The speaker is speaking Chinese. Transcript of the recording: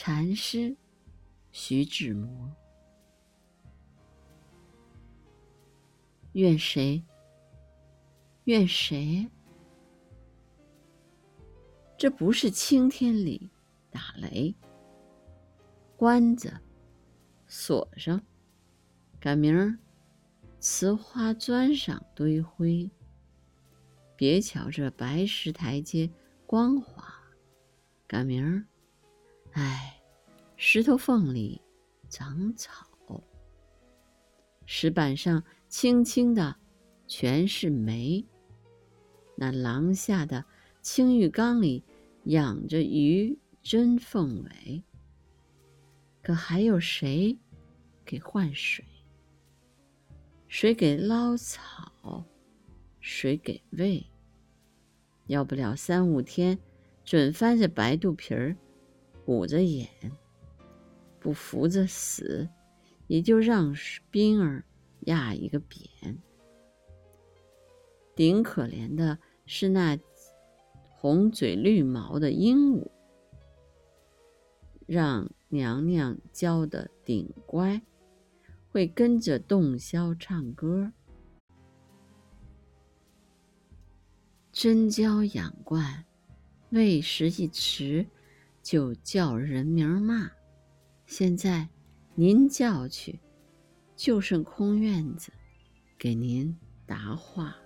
禅师徐志摩。怨谁？怨谁？这不是青天里打雷，关子锁上，赶明儿瓷花砖上堆灰。别瞧这白石台阶光滑，赶明儿，哎，石头缝里长草。石板上青青的，全是煤。那廊下的青玉缸里养着鱼、真凤尾。可还有谁给换水？谁给捞草？谁给喂？要不了三五天，准翻着白肚皮儿，捂着眼，不扶着死。也就让冰儿压一个扁。顶可怜的是那红嘴绿毛的鹦鹉，让娘娘教的顶乖，会跟着洞箫唱歌。真教养惯，喂食一迟，就叫人名骂。现在。您叫去，就剩空院子，给您答话。